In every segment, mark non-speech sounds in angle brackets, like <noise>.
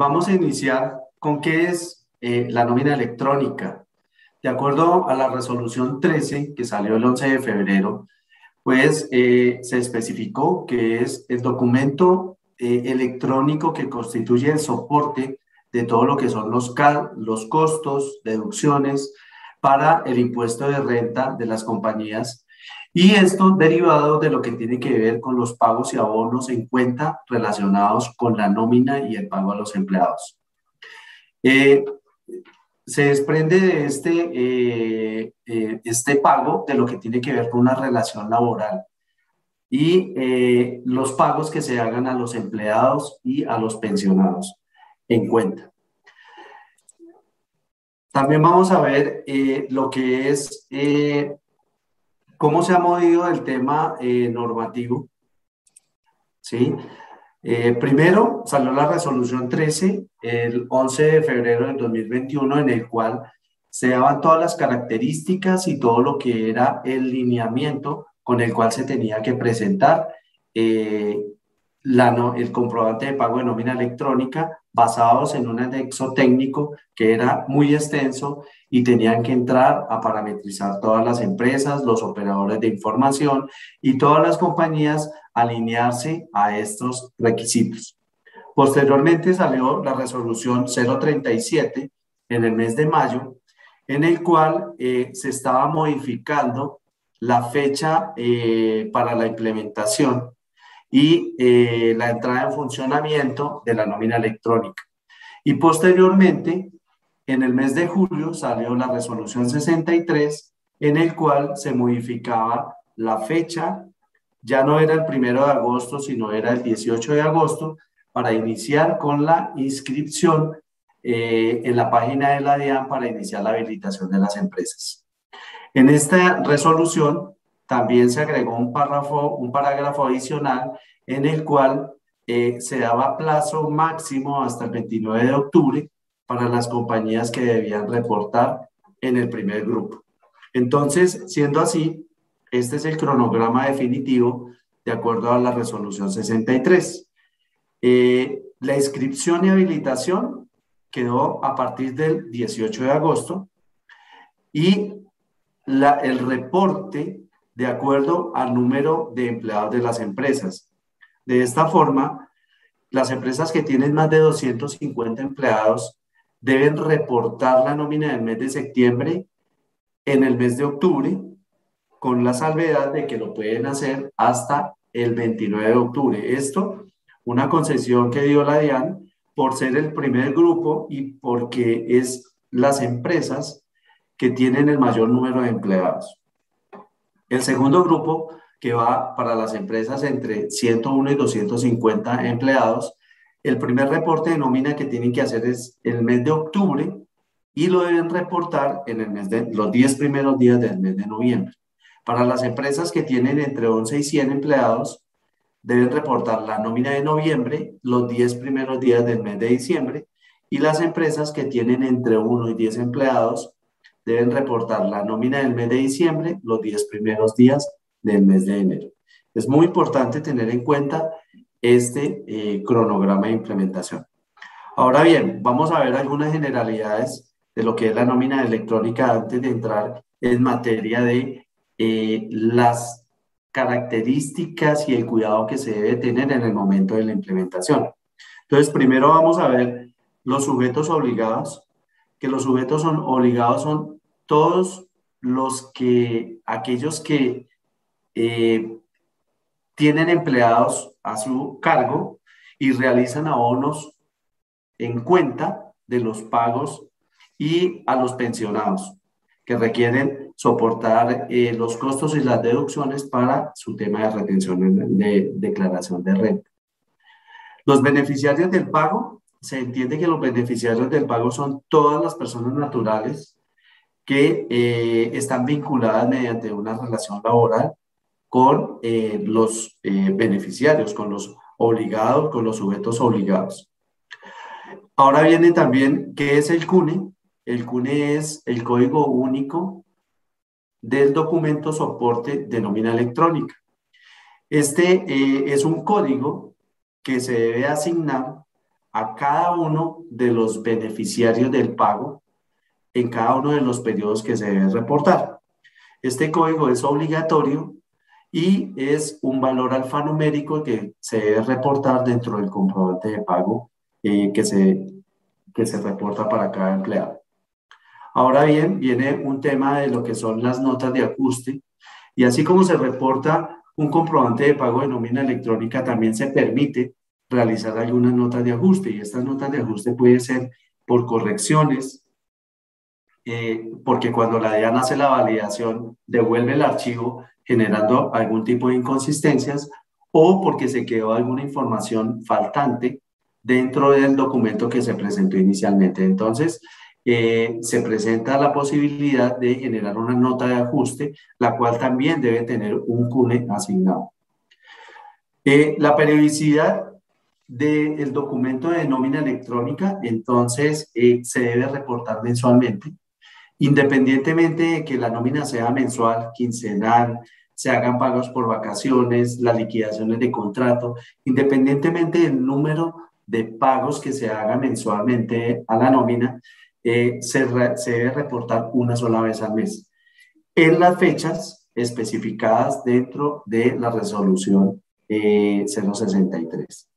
vamos a iniciar con qué es eh, la nómina electrónica. De acuerdo a la resolución 13 que salió el 11 de febrero, pues eh, se especificó que es el documento eh, electrónico que constituye el soporte de todo lo que son los, los costos, deducciones para el impuesto de renta de las compañías y esto derivado de lo que tiene que ver con los pagos y abonos en cuenta relacionados con la nómina y el pago a los empleados. Eh, se desprende de este, eh, eh, este pago de lo que tiene que ver con una relación laboral y los pagos que se hagan a los empleados y a los pensionados en cuenta. También vamos a ver lo que es ¿Cómo se ha movido el tema eh, normativo? ¿Sí? Eh, primero salió la resolución 13 el 11 de febrero del 2021 en el cual se daban todas las características y todo lo que era el lineamiento con el cual se tenía que presentar eh, la, el comprobante de pago de nómina electrónica basados en un anexo técnico que era muy extenso y tenían que entrar a parametrizar todas las empresas, los operadores de información y todas las compañías alinearse a estos requisitos. Posteriormente salió la resolución 037 en el mes de mayo, en el cual eh, se estaba modificando la fecha eh, para la implementación y eh, la entrada en funcionamiento de la nómina electrónica. Y posteriormente, en el mes de julio salió la resolución 63, en el cual se modificaba la fecha, ya no era el primero de agosto, sino era el 18 de agosto, para iniciar con la inscripción eh, en la página de la DIAN para iniciar la habilitación de las empresas. En esta resolución también se agregó un párrafo, un parágrafo adicional en el cual eh, se daba plazo máximo hasta el 29 de octubre para las compañías que debían reportar en el primer grupo. Entonces, siendo así, este es el cronograma definitivo de acuerdo a la resolución 63. Eh, la inscripción y habilitación quedó a partir del 18 de agosto y la, el reporte de acuerdo al número de empleados de las empresas. De esta forma, las empresas que tienen más de 250 empleados deben reportar la nómina del mes de septiembre en el mes de octubre, con la salvedad de que lo pueden hacer hasta el 29 de octubre. Esto, una concesión que dio la DIAN por ser el primer grupo y porque es las empresas que tienen el mayor número de empleados. El segundo grupo, que va para las empresas entre 101 y 250 empleados, el primer reporte de nómina que tienen que hacer es el mes de octubre y lo deben reportar en el mes de los 10 primeros días del mes de noviembre. Para las empresas que tienen entre 11 y 100 empleados, deben reportar la nómina de noviembre los 10 primeros días del mes de diciembre y las empresas que tienen entre 1 y 10 empleados deben reportar la nómina del mes de diciembre los 10 primeros días del mes de enero. Es muy importante tener en cuenta este eh, cronograma de implementación. Ahora bien, vamos a ver algunas generalidades de lo que es la nómina electrónica antes de entrar en materia de eh, las características y el cuidado que se debe tener en el momento de la implementación. Entonces, primero vamos a ver los sujetos obligados, que los sujetos son obligados son todos los que, aquellos que eh, tienen empleados a su cargo y realizan abonos en cuenta de los pagos y a los pensionados que requieren soportar eh, los costos y las deducciones para su tema de retención de declaración de renta. Los beneficiarios del pago, se entiende que los beneficiarios del pago son todas las personas naturales que eh, están vinculadas mediante una relación laboral con eh, los eh, beneficiarios, con los obligados, con los sujetos obligados. Ahora viene también, ¿qué es el CUNE? El CUNE es el código único del documento soporte de nómina electrónica. Este es un código que se debe asignar a cada uno de los beneficiarios del pago en cada uno de los periodos que se debe reportar. Este código es obligatorio y es un valor alfanumérico que se debe reportar dentro del comprobante de pago eh, que, se, que se reporta para cada empleado. Ahora bien, viene un tema de lo que son las notas de ajuste y así como se reporta un comprobante de pago de nómina electrónica, también se permite realizar algunas notas de ajuste y estas notas de ajuste pueden ser por correcciones, eh, porque cuando la DIAN hace la validación devuelve el archivo generando algún tipo de inconsistencias o porque se quedó alguna información faltante dentro del documento que se presentó inicialmente. Entonces, eh, se presenta la posibilidad de generar una nota de ajuste, la cual también debe tener un CUNE asignado. Eh, la periodicidad del documento de nómina electrónica, entonces, eh, se debe reportar mensualmente, independientemente de que la nómina sea mensual, quincenal, se hagan pagos por vacaciones, las liquidaciones de contrato, independientemente del número de pagos que se haga mensualmente a la nómina, eh, se, debe reportar una sola vez al mes en las fechas especificadas dentro de la resolución eh, 063.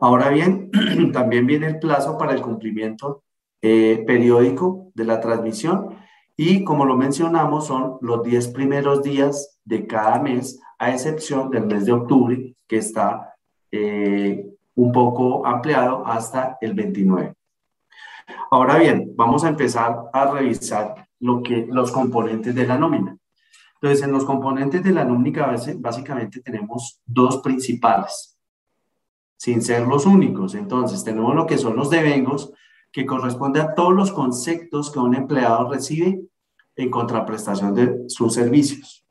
Ahora bien, <clears throat> también viene el plazo para el cumplimiento eh, periódico de la transmisión y como lo mencionamos son los 10 primeros días de cada mes, a excepción del mes de octubre que está eh, un poco ampliado hasta el 29. Ahora bien, vamos a empezar a revisar lo que, los componentes de la nómina. Entonces, en los componentes de la nómina básicamente tenemos dos principales, sin ser los únicos. Entonces, tenemos lo que son los devengos, que corresponde a todos los conceptos que un empleado recibe en contraprestación de sus servicios.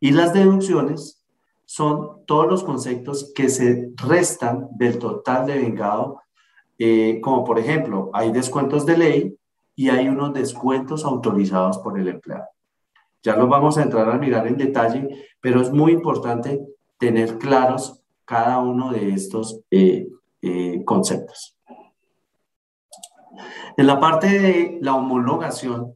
Y las deducciones son todos los conceptos que se restan del total de vengado eh, como por ejemplo, hay descuentos de ley y hay unos descuentos autorizados por el empleado. Ya los vamos a entrar a mirar en detalle, pero es muy importante tener claros cada uno de estos eh, eh, conceptos. En la parte de la homologación,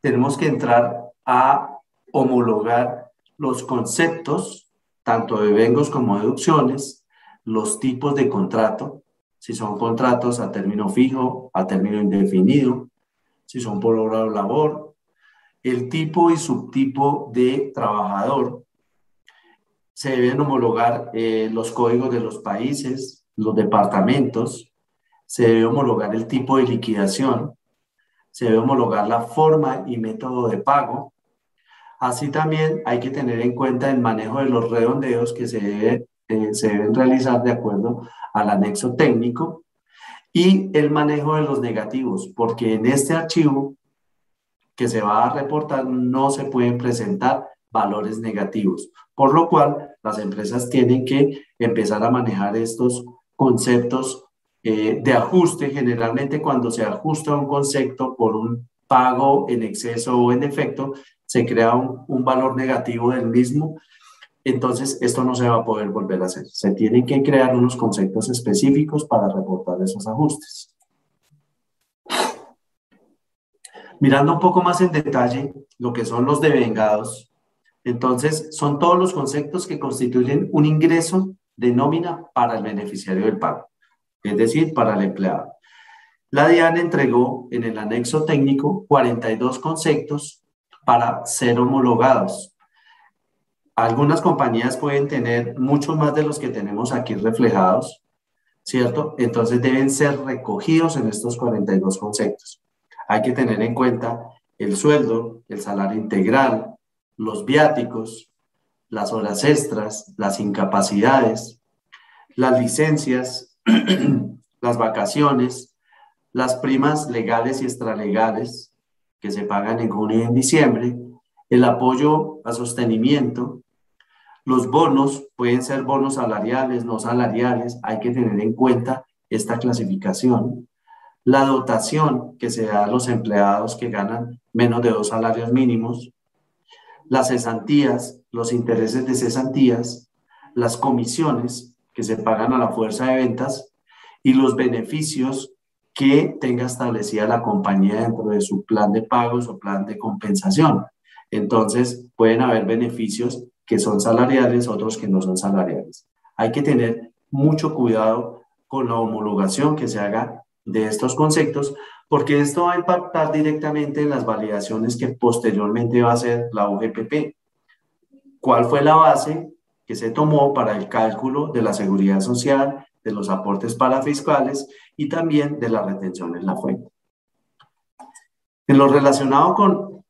tenemos que entrar a homologar los conceptos, tanto de vengos como deducciones, los tipos de contrato, si son contratos a término fijo, a término indefinido, si son por hora o labor, el tipo y subtipo de trabajador. Se deben homologar eh, los códigos de los países, los departamentos, se debe homologar el tipo de liquidación, se debe homologar la forma y método de pago. Así también hay que tener en cuenta el manejo de los redondeos que se, eh, se deben realizar de acuerdo al anexo técnico y el manejo de los negativos, porque en este archivo que se va a reportar no se pueden presentar valores negativos, por lo cual las empresas tienen que empezar a manejar estos conceptos eh, de ajuste. Generalmente cuando se ajusta un concepto por un pago en exceso o en defecto, se crea un, un valor negativo del mismo entonces esto no se va a poder volver a hacer. Se tienen que crear unos conceptos específicos para reportar esos ajustes. Mirando un poco más en detalle lo que son los devengados, entonces son todos los conceptos que constituyen un ingreso de nómina para el beneficiario del pago, es decir, para el empleado. La DIAN entregó en el anexo técnico 42 conceptos para ser homologados algunas compañías pueden tener muchos más de los que tenemos aquí reflejados, ¿cierto? Entonces deben ser recogidos en estos 42 conceptos. Hay que tener en cuenta el sueldo, el salario integral, los viáticos, las horas extras, las incapacidades, las licencias, <clears throat> las vacaciones, las primas legales y extralegales que se pagan en junio y en diciembre, el apoyo a sostenimiento, los bonos pueden ser bonos salariales, no salariales, hay que tener en cuenta esta clasificación. La dotación que se da a los empleados que ganan menos de dos salarios mínimos. Las cesantías, los intereses de cesantías, las comisiones que se pagan a la fuerza de ventas y los beneficios que tenga establecida la compañía dentro de su plan de pagos o plan de compensación. Entonces, pueden haber beneficios que son salariales, otros que no son salariales. Hay que tener mucho cuidado con la homologación que se haga de estos conceptos, porque esto va a impactar directamente en las validaciones que posteriormente va a hacer la UGPP. ¿Cuál fue la base que se tomó para el cálculo de la seguridad social, de los aportes parafiscales y también de la retención en la fuente? En lo relacionado con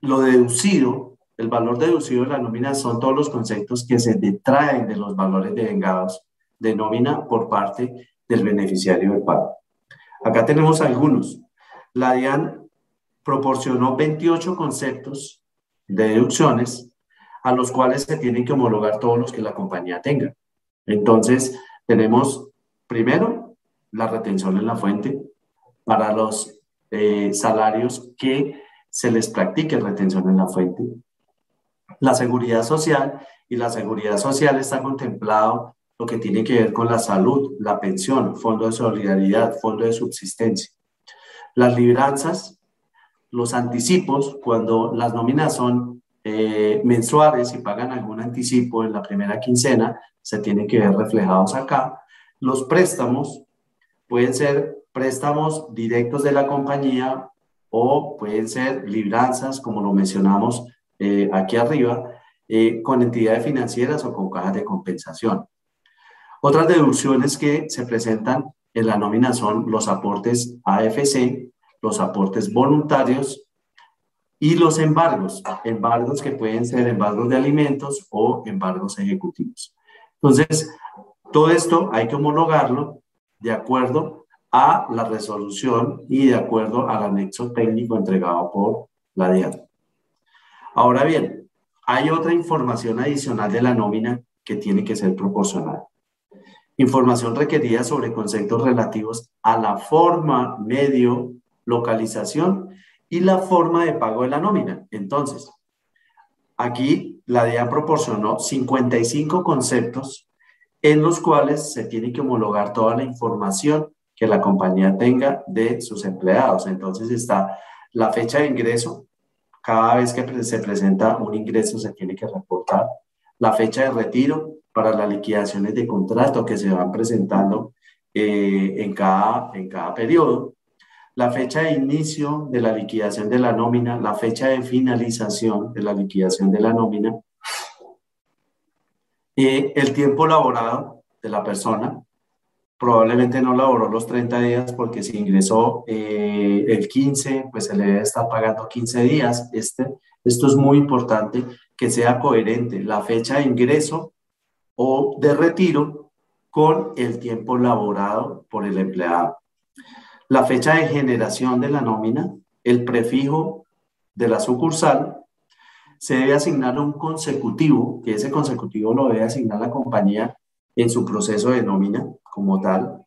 lo deducido, el valor deducido de la nómina son todos los conceptos que se detraen de los valores devengados de nómina por parte del beneficiario del pago. Acá tenemos algunos. La DIAN proporcionó 28 conceptos de deducciones a los cuales se tienen que homologar todos los que la compañía tenga. Entonces, tenemos primero la retención en la fuente para los eh, salarios que se les practique retención en la fuente. La seguridad social y la seguridad social está contemplado lo que tiene que ver con la salud, la pensión, fondo de solidaridad, fondo de subsistencia. Las libranzas, los anticipos, cuando las nóminas son eh, mensuales y pagan algún anticipo en la primera quincena, se tienen que ver reflejados acá. Los préstamos pueden ser préstamos directos de la compañía o pueden ser libranzas, como lo mencionamos eh, aquí arriba, eh, con entidades financieras o con cajas de compensación. Otras deducciones que se presentan en la nómina son los aportes AFC, los aportes voluntarios y los embargos, embargos que pueden ser embargos de alimentos o embargos ejecutivos. Entonces, todo esto hay que homologarlo de acuerdo a la resolución y de acuerdo al anexo técnico entregado por la DIAN. Ahora bien, hay otra información adicional de la nómina que tiene que ser proporcional información requerida sobre conceptos relativos a la forma, medio, localización y la forma de pago de la nómina. Entonces, aquí la DEA proporcionó 55 conceptos en los cuales se tiene que homologar toda la información que la compañía tenga de sus empleados. Entonces está la fecha de ingreso. Cada vez que se presenta un ingreso se tiene que reportar. La fecha de retiro, para las liquidaciones de contrato que se van presentando eh, en, cada, en cada periodo, la fecha de inicio de la liquidación de la nómina, la fecha de finalización de la liquidación de la nómina, y el tiempo laborado de la persona, probablemente no laboró los 30 días porque si ingresó eh, el 15, pues se le debe estar pagando 15 días. Este, esto es muy importante que sea coherente la fecha de ingreso o de retiro con el tiempo laborado por el empleado. La fecha de generación de la nómina, el prefijo de la sucursal, se debe asignar un consecutivo, que ese consecutivo lo debe asignar la compañía en su proceso de nómina como tal.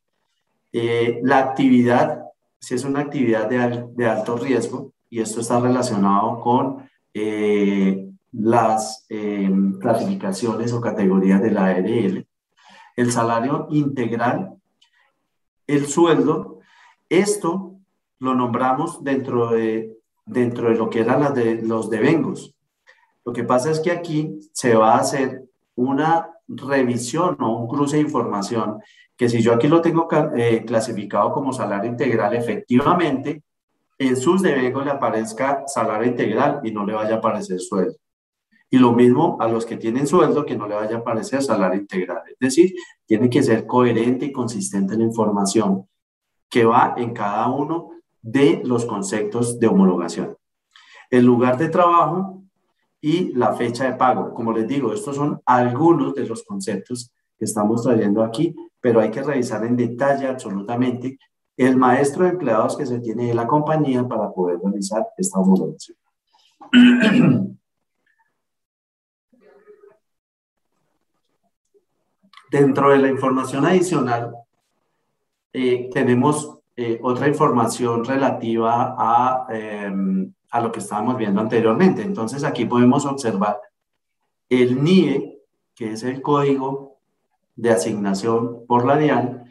Eh, la actividad, si es una actividad de, alto riesgo, y esto está relacionado con eh, las em, clasificaciones o categorías de la ARL, el salario integral, el sueldo, esto lo nombramos dentro de, dentro de lo que eran las de, los devengos. Lo que pasa es que aquí se va a hacer una revisión o un cruce de información que si yo aquí lo tengo eh, clasificado como salario integral, efectivamente, en sus devengos le aparezca salario integral y no le vaya a aparecer sueldo. Y lo mismo a los que tienen sueldo, que no le vaya a aparecer salario integral. Es decir, tiene que ser coherente y consistente en la información que va en cada uno de los conceptos de homologación. El lugar de trabajo y la fecha de pago. Como les digo, estos son algunos de los conceptos que estamos trayendo aquí, pero hay que revisar en detalle absolutamente el maestro de empleados que se tiene de la compañía para poder realizar esta homologación. <clears throat> Dentro de la información adicional, eh, tenemos eh, otra información relativa a, em, a, lo que estábamos viendo anteriormente. Entonces, aquí podemos observar el NIE, que es el código de asignación por la DIAN,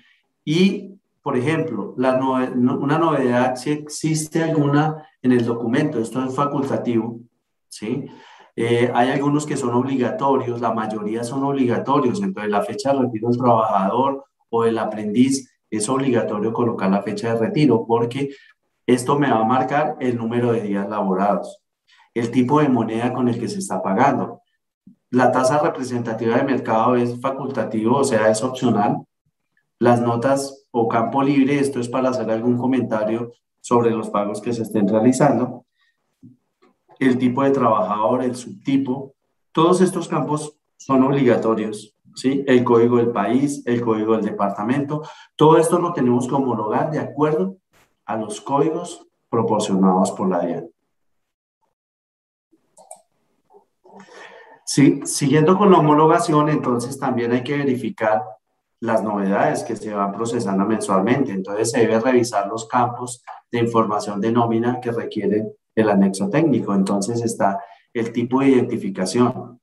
Y, por ejemplo, la una novedad, si existe alguna en el documento, esto es facultativo, ¿sí? Eh, hay algunos que son obligatorios, la mayoría son obligatorios, entonces la fecha de retiro del trabajador o del aprendiz es obligatorio colocar la fecha de retiro porque esto me va a marcar el número de días laborados, el tipo de moneda con el que se está pagando. La tasa representativa de mercado es facultativo, o sea, es opcional. Las notas o campo libre, esto es para hacer algún comentario sobre los pagos que se estén realizando el tipo de trabajador, el subtipo, todos estos campos son obligatorios, ¿sí? El código del país, el código del departamento, todo esto lo tenemos que homologar de acuerdo a los códigos proporcionados por la DIAN. Sí, siguiendo con la homologación, entonces también hay que verificar las novedades que se van procesando mensualmente. Entonces se debe revisar los campos de información de nómina que requieren el anexo técnico. Entonces está el tipo de identificación,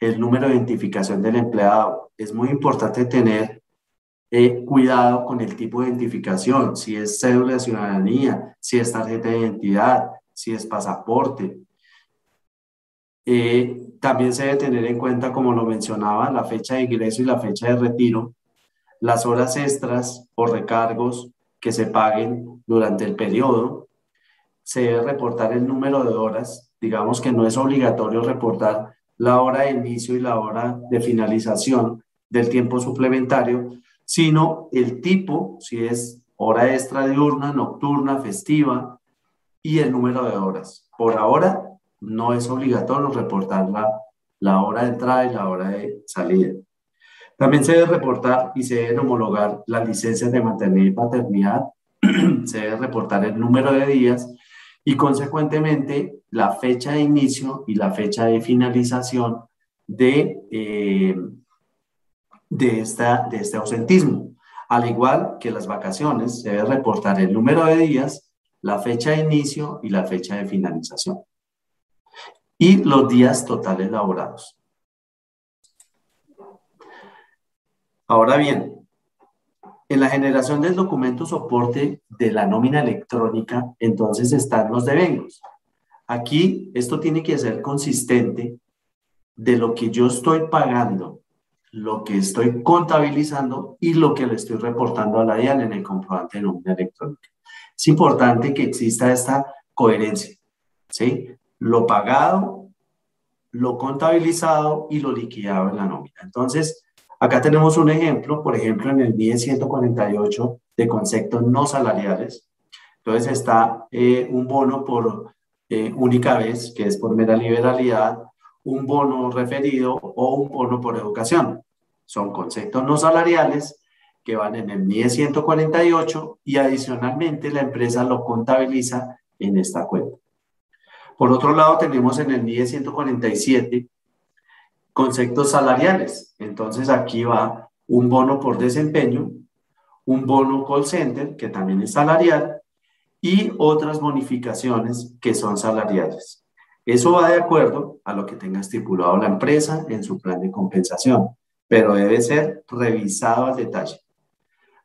el número de identificación del empleado. Es muy importante tener eh, cuidado con el tipo de identificación, si es cédula de ciudadanía, si es tarjeta de identidad, si es pasaporte. Eh, también se debe tener en cuenta, como lo mencionaba, la fecha de ingreso y la fecha de retiro, las horas extras o recargos que se paguen durante el periodo, se debe reportar el número de horas. Digamos que no es obligatorio reportar la hora de inicio y la hora de finalización del tiempo suplementario, sino el tipo, si es hora extra diurna, nocturna, festiva, y el número de horas. Por ahora no es obligatorio reportar la, la hora de entrada y la hora de salida. También se debe reportar y se deben homologar las licencias de maternidad y paternidad. <clears throat> se debe reportar el número de días y consecuentemente la fecha de inicio y la fecha de finalización de, eh, de, esta, de este ausentismo. Al igual que las vacaciones, se debe reportar el número de días, la fecha de inicio y la fecha de finalización. Y los días totales laborados. Ahora bien, en la generación del documento soporte de la nómina electrónica, entonces están los devengos. Aquí esto tiene que ser consistente de lo que yo estoy pagando, lo que estoy contabilizando y lo que le estoy reportando a la DIAN en el comprobante de nómina electrónica. Es importante que exista esta coherencia, ¿sí? Lo pagado, lo contabilizado y lo liquidado en la nómina. Entonces, Acá tenemos un ejemplo, por ejemplo, en el 148 de conceptos no salariales. Entonces está eh, un bono por eh, única vez, que es por mera liberalidad, un bono referido o un bono por educación. Son conceptos no salariales que van en el 148 y adicionalmente la empresa lo contabiliza en esta cuenta. Por otro lado, tenemos en el 147 conceptos salariales. Entonces aquí va un bono por desempeño, un bono call center, que también es salarial, y otras bonificaciones que son salariales. Eso va de acuerdo a lo que tenga estipulado la empresa en su plan de compensación, pero debe ser revisado al detalle.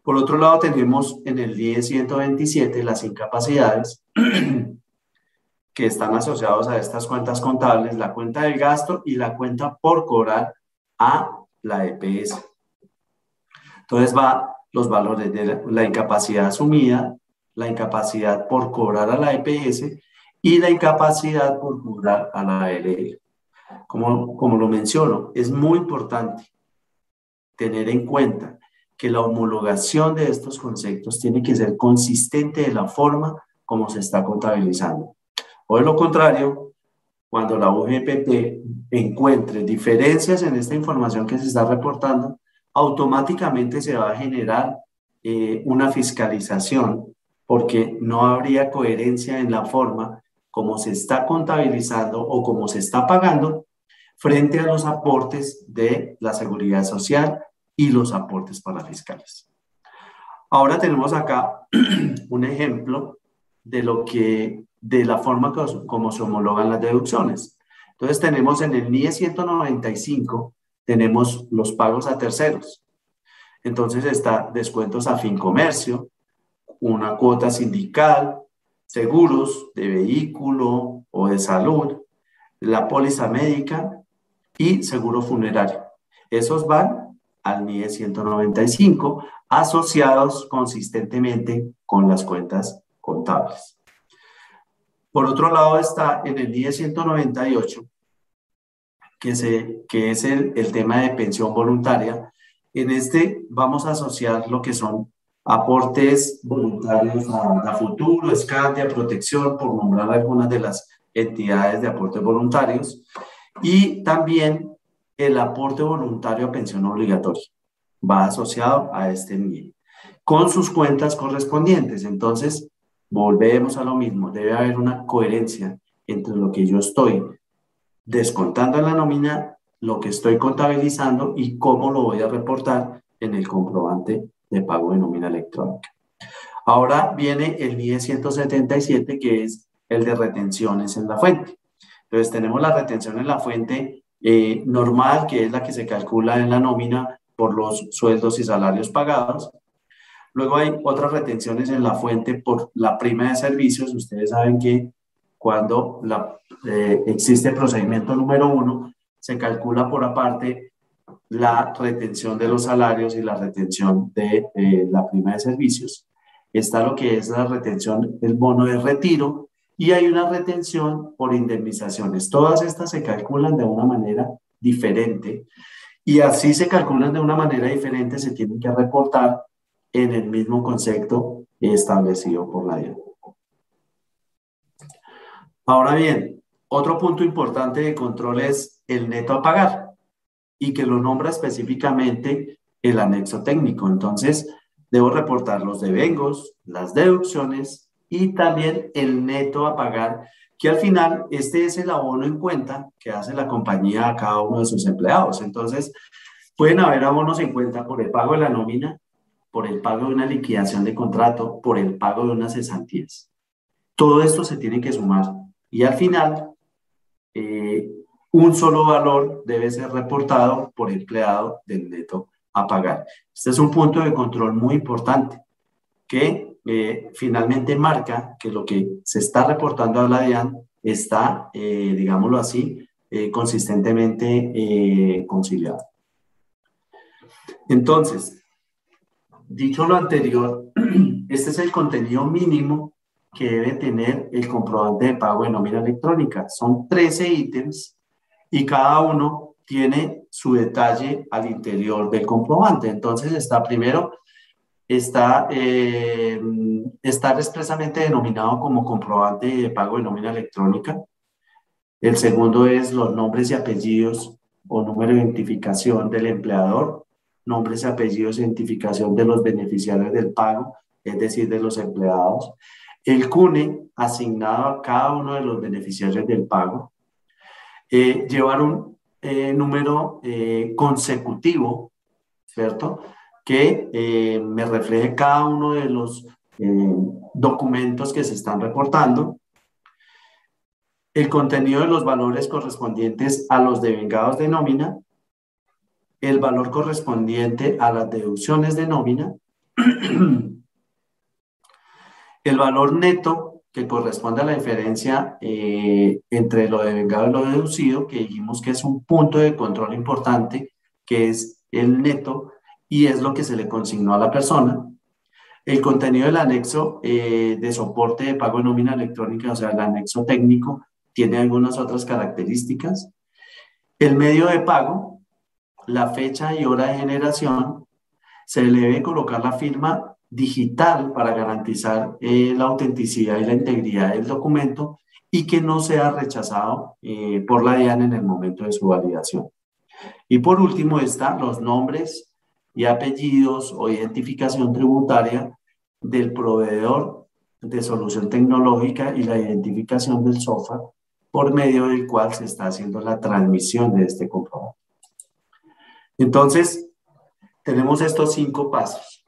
Por otro lado, tenemos en el 10.127 las incapacidades <clears throat> que están asociados a estas cuentas contables, la cuenta del gasto y la cuenta por cobrar a la EPS. Entonces va los valores de la incapacidad asumida, la incapacidad por cobrar a la EPS y la incapacidad por cobrar a la LL. Como, como lo menciono, es muy importante tener en cuenta que la homologación de estos conceptos tiene que ser consistente de la forma como se está contabilizando. O de lo contrario, cuando la UGPP encuentre diferencias en esta información que se está reportando, automáticamente se va a generar eh, una fiscalización porque no habría coherencia en la forma como se está contabilizando o como se está pagando frente a los aportes de la seguridad social y los aportes para fiscales. Ahora tenemos acá <clears throat> un ejemplo de lo que de la forma como se homologan las deducciones. Entonces tenemos en el NIE 195, tenemos los pagos a terceros. Entonces está descuentos a fin comercio, una cuota sindical, seguros de vehículo o de salud, la póliza médica y seguro funerario. Esos van al NIE 195 asociados consistentemente con las cuentas contables. Por otro lado está en el NIE 198, que, es el, tema de pensión voluntaria. En este vamos a asociar lo que son aportes voluntarios a, Futuro, Escandia, Protección, por nombrar algunas de las entidades de aportes voluntarios, y también el aporte voluntario a pensión obligatoria va asociado a este NIE, con sus cuentas correspondientes. Entonces, volvemos a lo mismo, debe haber una coherencia entre lo que yo estoy descontando en la nómina, lo que estoy contabilizando y cómo lo voy a reportar en el comprobante de pago de nómina electrónica. Ahora viene el NIE 177, que es el de retenciones en la fuente. Entonces tenemos la retención en la fuente eh, normal, que es la que se calcula en la nómina por los sueldos y salarios pagados. Luego hay otras retenciones en la fuente por la prima de servicios. Ustedes saben que cuando la, eh, existe procedimiento número uno, se calcula por aparte la retención de los salarios y la retención de eh, la prima de servicios. Está lo que es la retención del bono de retiro y hay una retención por indemnizaciones. Todas estas se calculan de una manera diferente y así se calculan de una manera diferente, se tienen que reportar en el mismo concepto establecido por la DIAN. Ahora bien, otro punto importante de control es el neto a pagar y que lo nombra específicamente el anexo técnico. Entonces, debo reportar los devengos, las deducciones y también el neto a pagar, que al final este es el abono en cuenta que hace la compañía a cada uno de sus empleados. Entonces, pueden haber abonos en cuenta por el pago de la nómina, por el pago de una liquidación de contrato, por el pago de unas cesantías. Todo esto se tiene que sumar y al final eh, un solo valor debe ser reportado por empleado del neto a pagar. Este es un punto de control muy importante que eh, finalmente marca que lo que se está reportando a la DIAN está, eh, digámoslo así, eh, consistentemente conciliado. Entonces, dicho lo anterior, <clears throat> este es el contenido mínimo que debe tener el comprobante de pago de nómina electrónica. Son 13 ítems y cada uno tiene su detalle al interior del comprobante. Entonces está primero, está, eh, está expresamente denominado como comprobante de pago de nómina electrónica. El segundo es los nombres y apellidos o número de identificación del empleador, nombres apellidos e identificación de los beneficiarios del pago, es decir, de los empleados. El CUNE asignado a cada uno de los beneficiarios del pago eh, llevar un eh, número eh, consecutivo, ¿cierto? Que me refleje cada uno de los documentos que se están reportando, el contenido de los valores correspondientes a los devengados de nómina, el valor correspondiente a las deducciones de nómina, <clears throat> el valor neto que corresponde a la diferencia eh, entre lo devengado y lo deducido, que dijimos que es un punto de control importante, que es el neto y es lo que se le consignó a la persona. El contenido del anexo eh, de soporte de pago en nómina electrónica, o sea, el anexo técnico, tiene algunas otras características. El medio de pago, la fecha y hora de generación, se le debe colocar la firma digital para garantizar eh, la autenticidad y la integridad del documento y que no sea rechazado eh, por la DIAN en el momento de su validación. Y por último están los nombres y apellidos o identificación tributaria del proveedor de solución tecnológica y la identificación del software por medio del cual se está haciendo la transmisión de este comprobante. Entonces, tenemos estos cinco pasos.